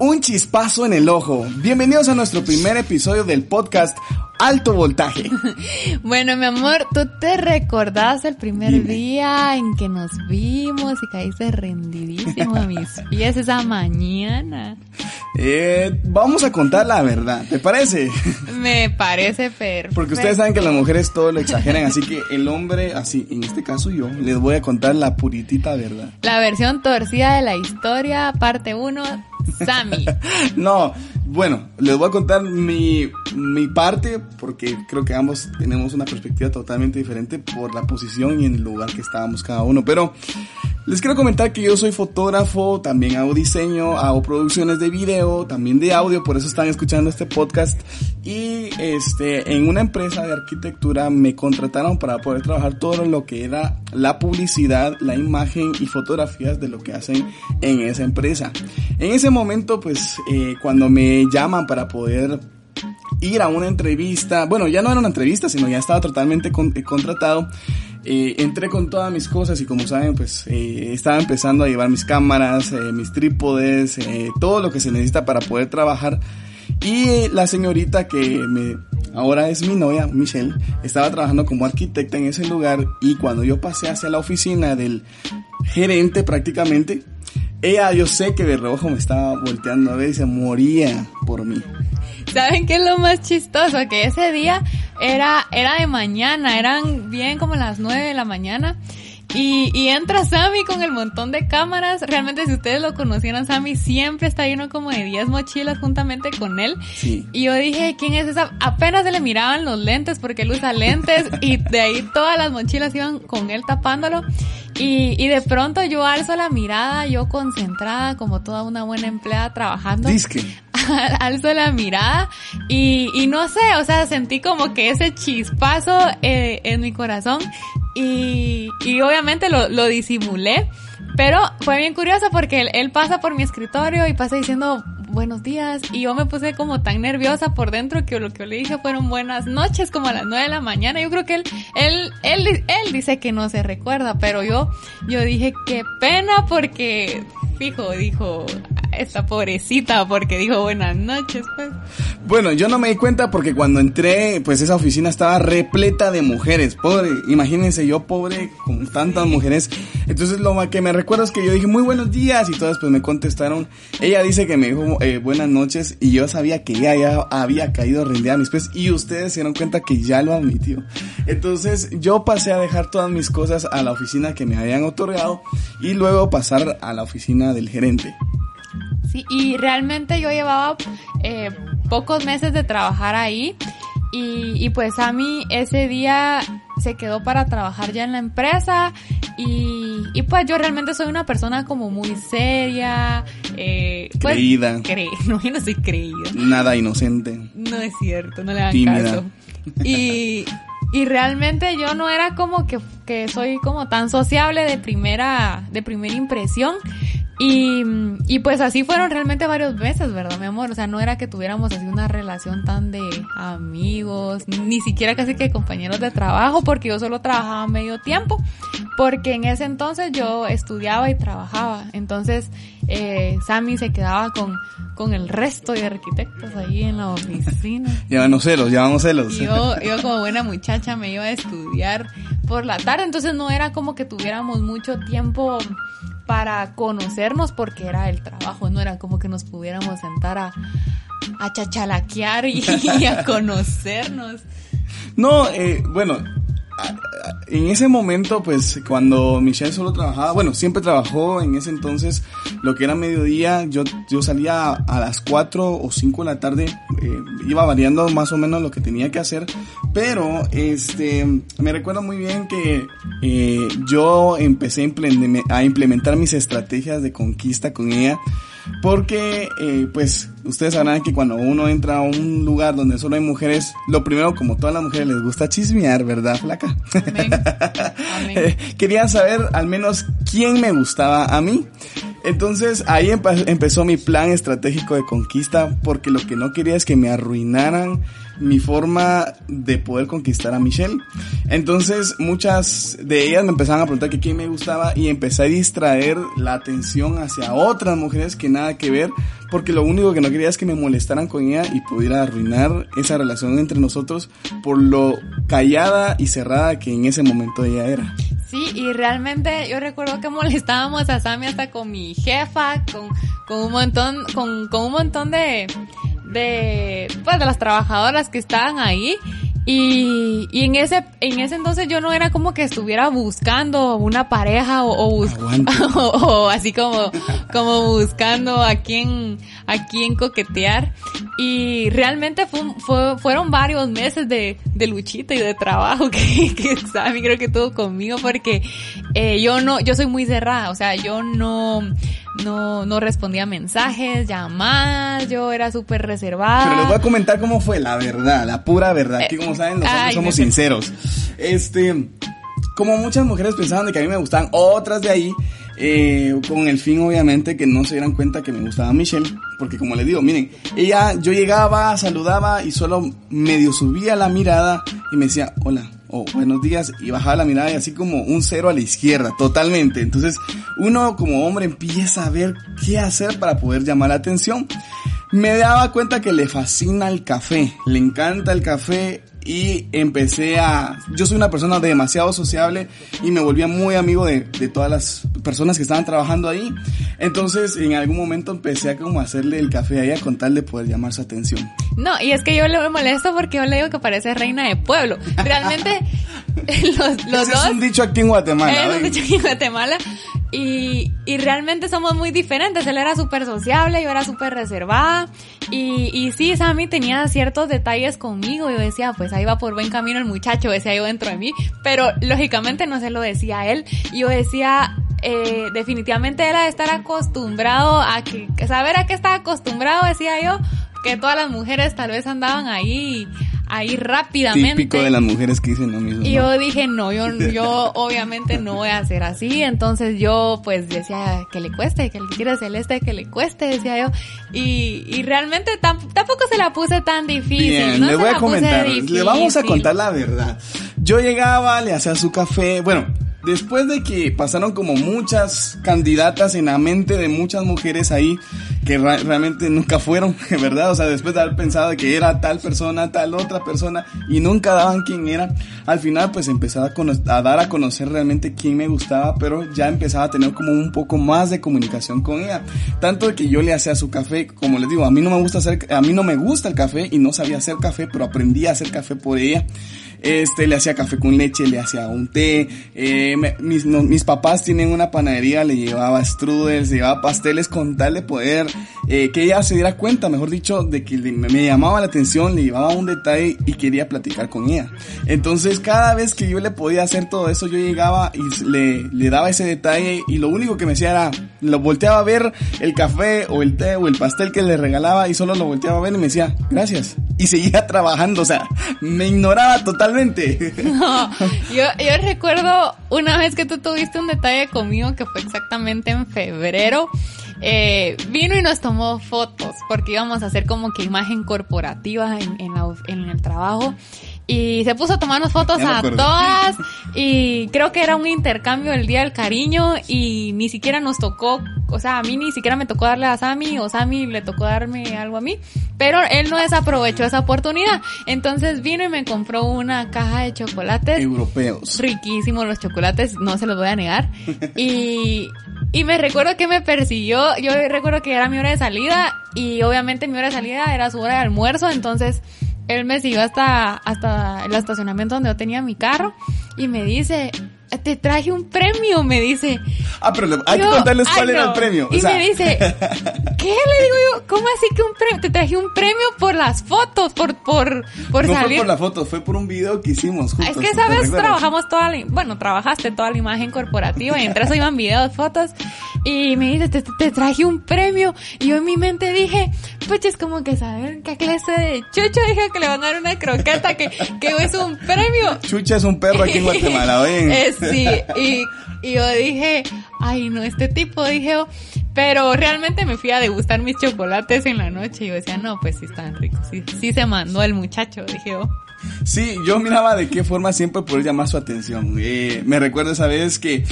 Un chispazo en el ojo. Bienvenidos a nuestro primer episodio del podcast Alto Voltaje. Bueno, mi amor, ¿tú te recordás el primer Dime. día en que nos vimos y caíste rendidísimo a mis pies esa mañana? Eh, vamos a contar la verdad, ¿te parece? Me parece perfecto. Porque ustedes saben que las mujeres todo lo exageran, así que el hombre, así, en este caso yo, les voy a contar la puritita verdad. La versión torcida de la historia, parte 1, Sammy. No, bueno, les voy a contar mi, mi parte porque creo que ambos tenemos una perspectiva totalmente diferente por la posición y en el lugar que estábamos cada uno. Pero les quiero comentar que yo soy fotógrafo, también hago diseño, hago producciones de video, también de audio, por eso están escuchando este podcast. Y este, en una empresa de arquitectura me contrataron para poder trabajar todo lo que era la publicidad, la imagen y fotografías de lo que hacen en esa empresa. En ese momento, pues, eh, cuando me llaman para poder ir a una entrevista, bueno, ya no era una entrevista, sino ya estaba totalmente con- eh, contratado. Eh, entré con todas mis cosas y como saben, pues eh, estaba empezando a llevar mis cámaras, eh, mis trípodes, eh, todo lo que se necesita para poder trabajar. Y la señorita que me, ahora es mi novia, Michelle, estaba trabajando como arquitecta en ese lugar y cuando yo pasé hacia la oficina del gerente prácticamente, ella yo sé que de reojo me estaba volteando a ver y se moría por mí. ¿Saben qué es lo más chistoso? Que ese día era, era de mañana, eran bien como las 9 de la mañana. Y, y entra Sammy con el montón de cámaras. Realmente, si ustedes lo conocieran, Sammy siempre está lleno como de 10 mochilas juntamente con él. Sí. Y yo dije, ¿quién es esa? Apenas se le miraban los lentes porque él usa lentes y de ahí todas las mochilas iban con él tapándolo. Y, y de pronto yo alzo la mirada, yo concentrada como toda una buena empleada trabajando Disque. alzo la mirada y, no sé, o sea, sentí como que ese chispazo eh, en mi corazón y, obviamente lo, disimulé, pero fue bien curioso porque él, pasa por mi escritorio y pasa diciendo buenos días y yo me puse como tan nerviosa por dentro que lo que le dije fueron buenas noches como a las nueve de la mañana. Yo creo que él, él, él, él dice que no se recuerda, pero yo, yo dije qué pena porque fijo, dijo esta pobrecita porque dijo buenas noches, pues. Bueno, yo no me di cuenta porque cuando entré, pues esa oficina estaba repleta de mujeres. Pobre, imagínense yo pobre con tantas mujeres. Entonces lo que me recuerdo es que yo dije muy buenos días y todas pues me contestaron. Ella dice que me dijo eh, buenas noches y yo sabía que ella ya había caído rendida a mis pies y ustedes se dieron cuenta que ya lo admitió. Entonces yo pasé a dejar todas mis cosas a la oficina que me habían otorgado y luego pasar a la oficina del gerente. Sí, y realmente yo llevaba eh, pocos meses de trabajar ahí y, y pues a mí ese día se quedó para trabajar ya en la empresa y, y pues yo realmente soy una persona como muy seria, eh, pues, Creída. cre- no, yo no soy creída. Nada inocente. No es cierto, no le hagan Tímida. caso. Y, y realmente yo no era como que, que soy como tan sociable de primera, de primera impresión. Y, y pues así fueron realmente varios meses, ¿verdad, mi amor? O sea, no era que tuviéramos así una relación tan de amigos, ni siquiera casi que compañeros de trabajo, porque yo solo trabajaba medio tiempo, porque en ese entonces yo estudiaba y trabajaba. Entonces, eh, Sammy se quedaba con, con el resto de arquitectos ahí en la oficina. Llámanos celos, llámanos celos. Yo, yo como buena muchacha me iba a estudiar por la tarde, entonces no era como que tuviéramos mucho tiempo para conocernos porque era el trabajo, no era como que nos pudiéramos sentar a, a chachalaquear y, a conocernos. No, eh, bueno, en ese momento, pues cuando Michelle solo trabajaba, bueno, siempre trabajó en ese entonces, lo que era mediodía, yo, yo salía a las 4 o 5 de la tarde, eh, iba variando más o menos lo que tenía que hacer, pero este, me recuerdo muy bien que eh, yo empecé a implementar mis estrategias de conquista con ella porque, eh, pues, ustedes sabrán que cuando uno entra a un lugar donde solo hay mujeres, lo primero, como todas las mujeres, les gusta chismear, ¿verdad, flaca? Amén. Amén. Quería saber al menos quién me gustaba a mí. Entonces ahí empezó mi plan estratégico de conquista porque lo que no quería es que me arruinaran mi forma de poder conquistar a Michelle. Entonces muchas de ellas me empezaban a preguntar que quién me gustaba y empecé a distraer la atención hacia otras mujeres que nada que ver porque lo único que no quería es que me molestaran con ella y pudiera arruinar esa relación entre nosotros por lo callada y cerrada que en ese momento ella era. Sí, y realmente yo recuerdo que molestábamos a Sammy hasta con mi jefa, con, con un montón, con, con un montón de, de, pues, de las trabajadoras que estaban ahí. Y, y en ese en ese entonces yo no era como que estuviera buscando una pareja o, o, así como como buscando a quién a quién coquetear. Y realmente fue, fueron varios meses de, de luchita y de trabajo que, que Sammy creo que tuvo conmigo porque eh, yo no yo soy muy cerrada. O sea yo no no, no respondía mensajes, llamadas, yo era súper reservada. Pero les voy a comentar cómo fue la verdad, la pura verdad, que como saben nosotros somos sinceros. Este, como muchas mujeres pensaban de que a mí me gustaban otras de ahí, eh, con el fin obviamente que no se dieran cuenta que me gustaba Michelle, porque como les digo, miren, ella, yo llegaba, saludaba y solo medio subía la mirada y me decía, hola, o buenos días y bajaba la mirada y así como un cero a la izquierda, totalmente. Entonces uno como hombre empieza a ver qué hacer para poder llamar la atención. Me daba cuenta que le fascina el café, le encanta el café y empecé a... Yo soy una persona demasiado sociable y me volvía muy amigo de, de, todas las personas que estaban trabajando ahí. Entonces en algún momento empecé a como hacerle el café a ella con tal de poder llamar su atención. No, y es que yo le molesto porque yo le digo que parece reina de pueblo. Realmente los, los dos... Es un dicho aquí en Guatemala. Es un dicho aquí en Guatemala. Y, y realmente somos muy diferentes. Él era súper sociable, yo era súper reservada. Y, y sí, Sammy tenía ciertos detalles conmigo. Yo decía, pues ahí va por buen camino el muchacho, decía yo dentro de mí. Pero lógicamente no se lo decía a él. Yo decía, eh, definitivamente era de estar acostumbrado a que, saber a qué estaba acostumbrado, decía yo, que todas las mujeres tal vez andaban ahí ahí rápidamente. Típico de las mujeres que dicen lo mismo. Y yo dije, no, yo, yo obviamente no voy a hacer así. Entonces yo pues decía que le cueste, que le quiera celeste, que le cueste, decía yo. Y, y realmente tampoco se la puse tan difícil. Bien, le voy a comentar, le vamos a contar la verdad. Yo llegaba, le hacía su café, bueno, después de que pasaron como muchas candidatas en la mente de muchas mujeres ahí que realmente nunca fueron, ¿verdad? O sea, después de haber pensado que era tal persona, tal otra persona y nunca daban quién era, al final pues empezaba a, dar a conocer realmente quién me gustaba, pero ya empezaba a tener como un poco más de comunicación con ella. Tanto que yo le hacía su café, como les digo, a mí no me gusta hacer, a mí no me gusta el café y no sabía hacer café, pero aprendí a hacer café por ella. Este, le hacía café con leche, le hacía un té. Eh, mis, mis papás tienen una panadería, le llevaba strudels, le llevaba pasteles con tal de poder eh, que ella se diera cuenta, mejor dicho, de que me, llamaba la atención, le llevaba un detalle y quería platicar con ella. Entonces, cada vez que yo le podía hacer todo eso, yo llegaba y le, le daba ese detalle y lo único que me hacía era, lo volteaba a ver el café o el té o el pastel que le regalaba y solo lo volteaba a ver y me decía, gracias. Y seguía trabajando, o sea, me ignoraba totalmente No, yo, yo recuerdo una vez que tú tuviste un detalle conmigo que fue exactamente en febrero. Eh, vino y nos tomó fotos porque íbamos a hacer como que imagen corporativa en, en, en el trabajo y se puso a tomarnos fotos a todas y creo que era un intercambio el día del cariño y ni siquiera nos tocó, o sea, a mí ni siquiera me tocó darle a Sammy o Sammy le tocó darme algo a mí, pero él no desaprovechó esa oportunidad. Entonces vino y me compró una caja de chocolates europeos. Riquísimos los chocolates, no se los voy a negar. Y y me recuerdo que me persiguió, yo recuerdo que era mi hora de salida y obviamente mi hora de salida era su hora de almuerzo, entonces él me siguió hasta, hasta el estacionamiento donde yo tenía mi carro y me dice, te traje un premio, me dice. Ah, pero hay que contarles cuál era el premio. y me dice, ¿qué? Le digo yo, ¿cómo así que un premio? Te traje un premio por las fotos, por, por, por no salir. fue por la foto, fue por un video que hicimos juntos. Es que esa vez trabajamos toda la, bueno, trabajaste toda la imagen corporativa y entre eso iban videos, fotos. Y me dice, te, te, traje un premio. Y yo en mi mente dije, pues es como que saben qué clase de chucho dije que le van a dar una croqueta, que, que es un premio. Chucha es un perro aquí en Guatemala, ¿ven? Sí, y, y yo dije, ay no, este tipo, dije, pero realmente me fui a degustar mis chocolates en la noche y yo decía, no, pues sí están ricos, sí, sí se mandó el muchacho, dije yo. Sí, yo miraba de qué forma siempre poder llamar su atención. Eh, me recuerdo esa vez que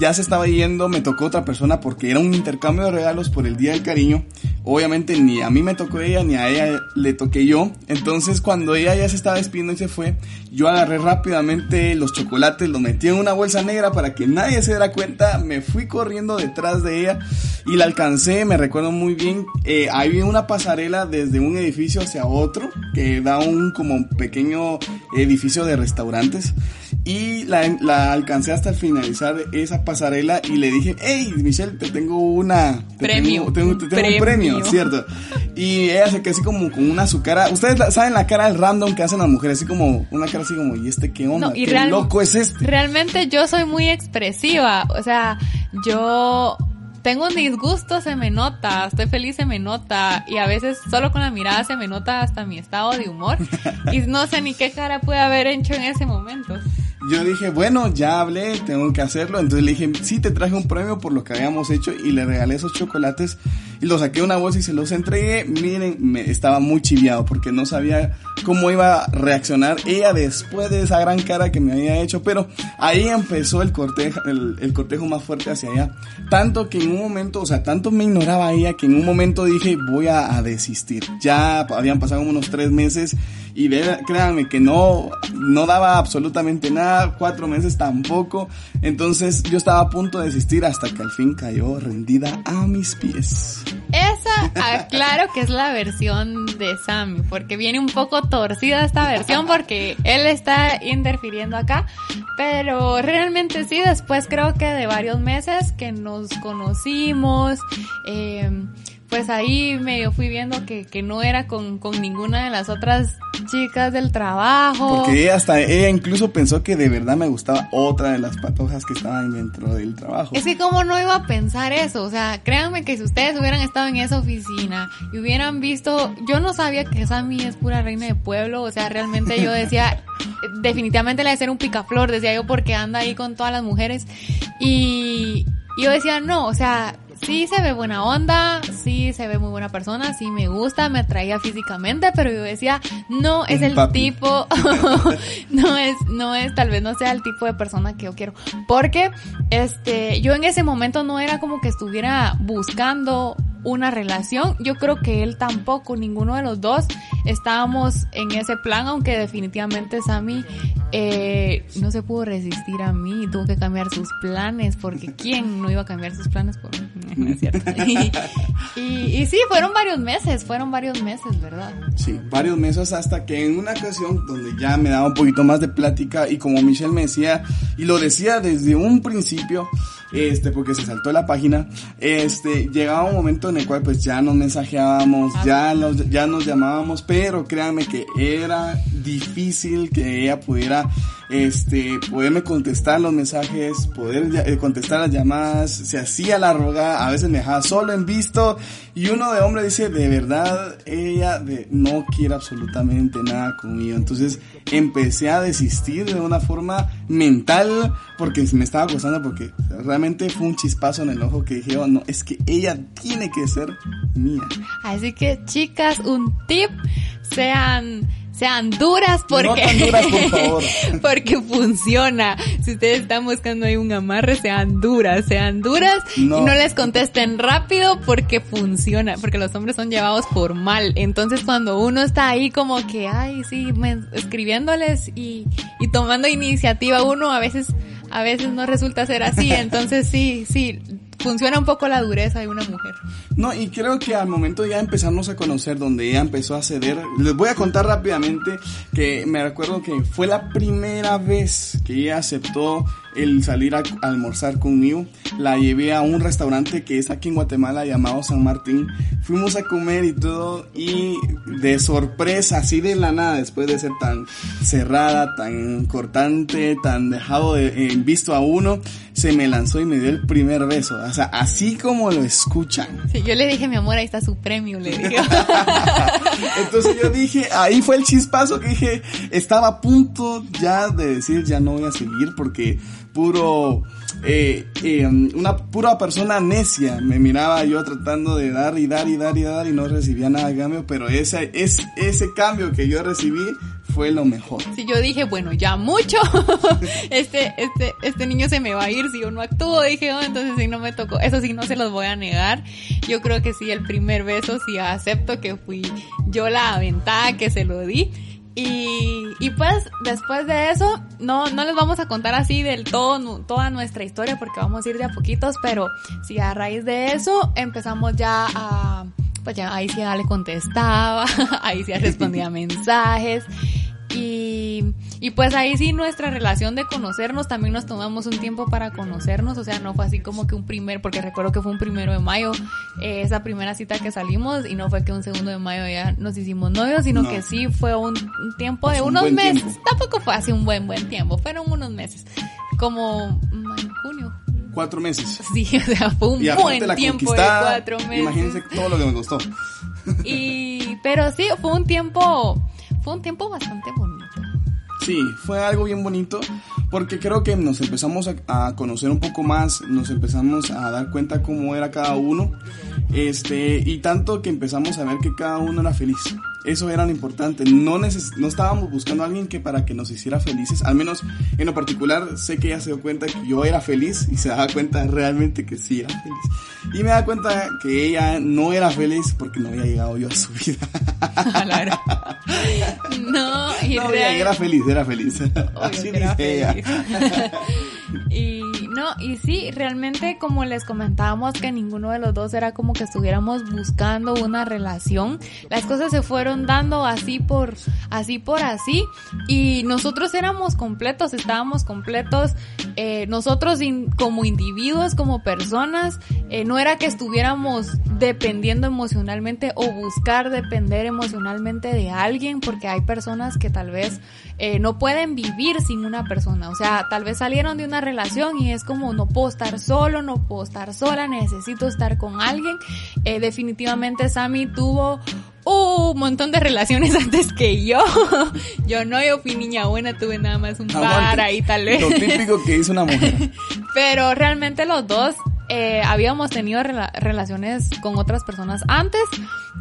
ya se estaba yendo, me tocó otra persona porque era un intercambio de regalos por el Día del Cariño. Obviamente ni a mí me tocó ella, ni a ella le toqué yo. Entonces cuando ella ya se estaba despidiendo y se fue, yo agarré rápidamente los chocolates, los metí en una bolsa negra para que nadie se diera cuenta. Me fui corriendo detrás de ella y la alcancé, me recuerdo muy bien. Eh, había una pasarela desde un edificio hacia otro que da un como pequeño edificio de restaurantes y la, la, alcancé hasta finalizar esa pasarela y le dije, hey Michelle, te tengo una... premio. Tengo, te tengo, un premio, ¿cierto? Y ella se quedó así como con una su cara. Ustedes saben la cara del random que hacen las mujeres, así como una cara así como, ¿y este qué onda? ¿Qué loco es este? Realmente yo soy muy expresiva, o sea, yo tengo un disgusto, se me nota, estoy feliz, se me nota, y a veces solo con la mirada se me nota hasta mi estado de humor, y no sé ni qué cara puede haber hecho en ese momento yo dije, bueno, ya hablé, tengo que hacerlo. Entonces le dije, sí, te traje un premio por lo que habíamos hecho y le regalé esos chocolates y los saqué una bolsa y se los entregué. Miren, me estaba muy chiviado porque no sabía cómo iba a reaccionar ella después de esa gran cara que me había hecho. Pero ahí empezó el cortejo, el, cortejo más fuerte hacia ella. Tanto que en un momento, o sea, tanto me ignoraba ella que en un momento dije, voy a desistir. Ya habían pasado unos tres meses y créanme que no, no daba absolutamente nada, cuatro meses tampoco, entonces yo estaba a punto de desistir hasta que al fin cayó rendida a mis pies. Esa, ah, claro que es la versión de Sammy, porque viene un poco torcida esta versión porque él está interfiriendo acá, pero realmente sí, después creo que de varios meses que nos conocimos, eh, pues ahí medio fui viendo que, que no era con, con, ninguna de las otras chicas del trabajo. Porque ella hasta ella incluso pensó que de verdad me gustaba otra de las patojas que estaban dentro del trabajo. Es que como no iba a pensar eso, o sea, créanme que si ustedes hubieran estado en esa oficina y hubieran visto, yo no sabía que Sammy es pura reina de pueblo, o sea, realmente yo decía, definitivamente le de ser un picaflor, decía yo porque anda ahí con todas las mujeres y, y yo decía, no, o sea, sí se ve buena onda, sí se ve muy buena persona, sí me gusta, me atraía físicamente, pero yo decía, no es el tipo, no es, no es, tal vez no sea el tipo de persona que yo quiero. Porque, este, yo en ese momento no era como que estuviera buscando una relación. Yo creo que él tampoco, ninguno de los dos estábamos en ese plan, aunque definitivamente Sammy eh, no se pudo resistir a mí, tuvo que cambiar sus planes, porque ¿quién no iba a cambiar sus planes por mí? No es cierto. Y, y, sí, fueron varios meses, fueron varios meses, ¿verdad? Sí, varios meses hasta que en una ocasión donde ya me daba un poquito más de plática y como Michelle me decía, y lo decía desde un principio, este, porque se saltó la página, este, llegaba un momento en el cual pues ya nos mensajeábamos, ya nos, ya nos llamábamos, pero créanme que era difícil que ella pudiera este, poderme contestar los mensajes, poder eh, contestar las llamadas, se hacía la roga, a veces me dejaba solo en visto y uno de hombre dice, de verdad, ella de, no quiere absolutamente nada conmigo. Entonces empecé a desistir de una forma mental porque me estaba costando porque realmente fue un chispazo en el ojo que dije, oh, no, es que ella tiene que ser mía. Así que chicas, un tip, sean sean duras porque, porque funciona. Si ustedes están buscando ahí un amarre, sean duras, sean duras y no les contesten rápido porque funciona, porque los hombres son llevados por mal. Entonces cuando uno está ahí como que, ay, sí, escribiéndoles y, y tomando iniciativa, uno a veces, a veces no resulta ser así. Entonces sí, sí, funciona un poco la dureza de una mujer. No, y creo que al momento ya empezarnos a conocer, donde ella empezó a ceder, les voy a contar rápidamente que me recuerdo que fue la primera vez que ella aceptó el salir a, almorzar conmigo. La llevé a un restaurante que es aquí en Guatemala llamado San Martín. Fuimos a comer y todo y de sorpresa, así de la nada, después de ser tan cerrada, tan cortante, tan dejado de, visto a uno, se me lanzó y me dio el primer beso. O sea, así como lo escuchan. Sí, yo le dije, mi amor, ahí está su premio, le dije. Entonces yo dije, ahí fue el chispazo que dije, estaba a punto ya de decir, ya no voy a seguir porque puro, eh, eh, una pura persona necia. Me miraba yo tratando de dar y dar y dar y dar y no recibía nada de cambio, pero ese, es, ese cambio que yo recibí fue lo mejor. Si yo dije, bueno, ya mucho, este, este, este niño se me va a ir si yo no actúo, dije, oh, entonces sí no me tocó, eso sí no se los voy a negar. Yo creo que sí, el primer beso sí acepto que fui yo la aventada que se lo di. Y, y pues después de eso, no, no les vamos a contar así del todo toda nuestra historia porque vamos a ir de a poquitos, pero sí a raíz de eso empezamos ya a, pues ya ahí sí ya le contestaba, ahí sí ya respondía mensajes y, y pues ahí sí nuestra relación de conocernos, también nos tomamos un tiempo para conocernos, o sea, no fue así como que un primer, porque recuerdo que fue un primero de mayo, eh, esa primera cita que salimos, y no fue que un segundo de mayo ya nos hicimos novios, sino que sí fue un, tiempo de unos meses, tampoco fue así un buen, buen tiempo, fueron unos meses, como en junio. Cuatro meses. Sí, o sea, fue un buen tiempo de cuatro meses. Imagínense todo lo que me costó. Y, pero sí, fue un tiempo fue un tiempo bastante bonito. Sí, fue algo bien bonito porque creo que nos empezamos a, conocer un poco más, nos empezamos a dar cuenta cómo era cada uno, este, y tanto que empezamos a ver que cada uno era feliz. Eso era lo importante. No, no estábamos buscando a alguien que para que nos hiciera felices. Al menos en lo particular sé que ella se dio cuenta que yo era feliz y se daba cuenta realmente que sí era feliz. Y me da cuenta que ella no era feliz porque no había llegado yo a su vida. no, y no, era feliz, era feliz. Así dice ella. y no, y sí, realmente como les comentábamos que ninguno de los dos era como que estuviéramos buscando una relación, las cosas se fueron dando así por así por así y nosotros éramos completos, estábamos completos, eh, nosotros como individuos, como personas, eh, no era que estuviéramos dependiendo emocionalmente o buscar depender emocionalmente de alguien, porque hay personas que tal vez eh, no pueden vivir sin una persona, o sea, tal vez salieron de una relación y es como no puedo estar solo, no puedo estar sola, necesito estar con alguien. Eh, definitivamente Sammy tuvo un montón de relaciones antes que yo. yo no, yo fui niña buena, tuve nada más un par ahí tal vez. Lo típico que hizo una mujer. Pero realmente los dos eh, habíamos tenido relaciones con otras personas antes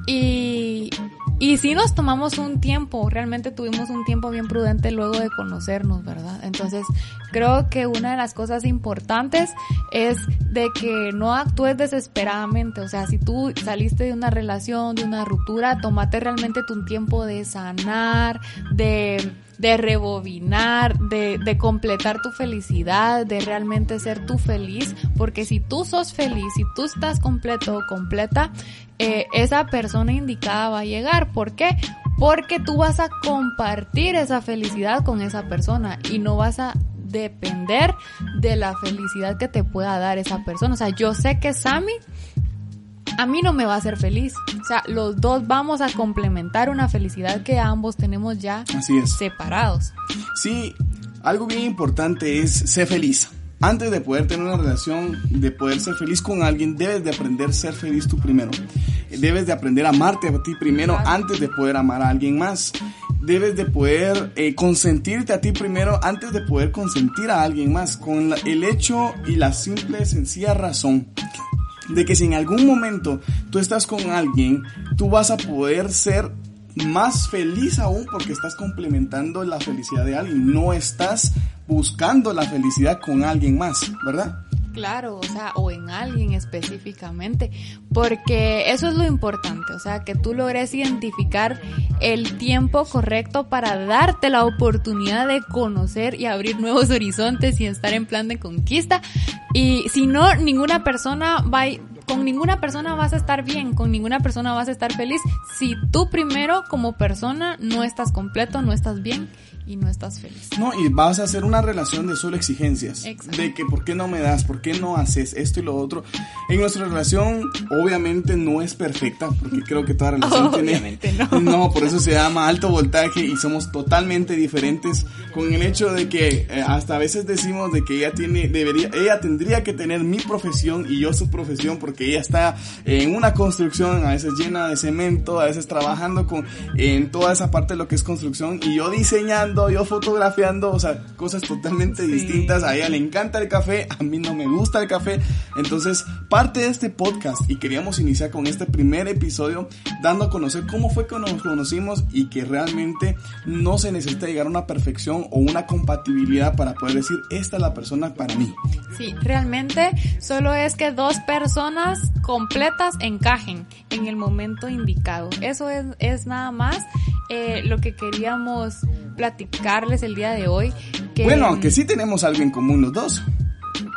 y, y sí nos tomamos un tiempo, realmente tuvimos un tiempo bien prudente luego de conocernos, ¿verdad? Entonces creo que una de las cosas importantes es de que no actúes desesperadamente, o sea, si tú saliste de una relación, de una ruptura, tómate realmente tu tiempo de sanar, de de rebobinar, de, de, completar tu felicidad, de realmente ser tú feliz, porque si tú sos feliz, si tú estás completo o completa, eh, esa persona indicada va a llegar. ¿Por qué? Porque tú vas a compartir esa felicidad con esa persona y no vas a depender de la felicidad que te pueda dar esa persona. O sea, yo sé que Sammy a mí no me va a hacer feliz. O sea, los dos vamos a complementar una felicidad que ambos tenemos ya separados. Sí, algo bien importante es ser feliz antes de poder tener una relación, de poder ser feliz con alguien, debes de aprender a ser feliz tú primero. Debes de aprender a amarte a ti primero antes de poder amar a alguien más. Debes de poder eh, consentirte a ti primero antes de poder consentir a alguien más. Con el hecho y la simple, sencilla razón de que si en algún momento tú estás con alguien, tú vas a poder ser más feliz aún porque estás complementando la felicidad de alguien, no estás buscando la felicidad con alguien más, ¿verdad? Claro, o sea, o en alguien específicamente, porque eso es lo importante, o sea, que tú logres identificar el tiempo correcto para darte la oportunidad de conocer y abrir nuevos horizontes y estar en plan de conquista, Y si no, ninguna persona va con ninguna persona vas a estar bien, con ninguna persona vas a estar feliz. Si tú primero como persona no estás completo, no estás bien y no estás feliz. No, y vas a hacer una relación de solo exigencias. Exacto. De que por qué no me das, por qué no haces esto y lo otro. En nuestra relación, obviamente no es perfecta, porque creo que toda relación Obviamente tiene. no. por eso se llama alto voltaje y somos totalmente diferentes. Con el hecho de que eh, hasta a veces decimos de que ella tiene, debería, ella tendría que tener mi profesión y yo su profesión, porque ella está en una construcción, a veces llena de cemento, a veces trabajando con en toda esa parte de lo que es construcción y yo diseñando yo fotografiando, o sea, cosas totalmente Sí. distintas. A ella le encanta el café, a mí no me gusta el café. Entonces, parte de este podcast y queríamos iniciar con este primer episodio dando a conocer cómo fue que nos conocimos y que realmente no se necesita llegar a una perfección o una compatibilidad para poder decir, esta es la persona para mí. Sí, realmente solo es que dos personas completas encajen en el momento indicado. Eso es, es nada más eh, lo que queríamos platicarles el día de hoy. Que, Bueno, aunque sí tenemos algo en común los dos,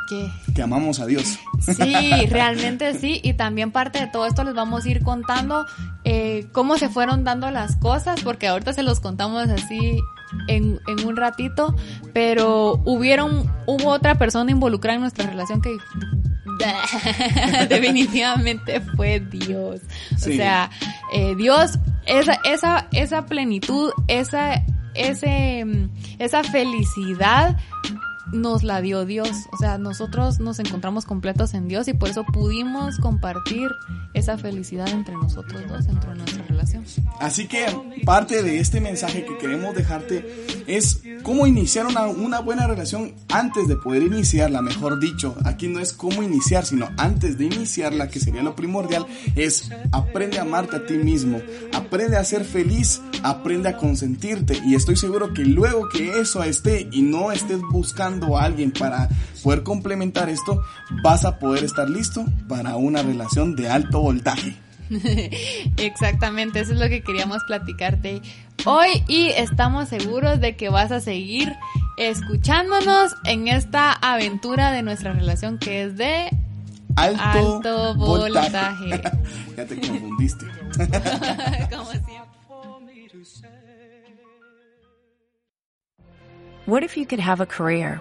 que- que amamos a Dios. Sí, realmente sí. Y también parte de todo esto les vamos a ir contando eh, cómo se fueron dando las cosas, porque ahorita se los contamos así en, en un ratito, pero hubieron, hubo otra persona involucrada en nuestra relación que definitivamente fue Dios. O sea, eh, Dios, esa, esa, esa plenitud, esa, ese, mm, esa felicidad nos la dio Dios. O sea, nosotros nos encontramos completos en Dios y por eso pudimos compartir esa felicidad entre nosotros dos, dentro de nuestra relación. Así que parte de este mensaje que queremos dejarte es cómo iniciar una, una buena relación antes de poder iniciarla, mejor dicho. Aquí no es cómo iniciar, sino antes de iniciarla, que sería lo primordial, es aprende a amarte a ti mismo, aprende a ser feliz, aprende a consentirte. Y estoy seguro que luego que eso esté y no estés buscando a alguien para poder complementar esto, vas a poder estar listo para una relación de alto voltaje. Exactamente, eso es lo que queríamos platicarte hoy y estamos seguros de que vas a seguir escuchándonos en esta aventura de nuestra relación que es de Alto, Alto voltaje. voltaje. ya te confundiste. como siempre. What if you could have a career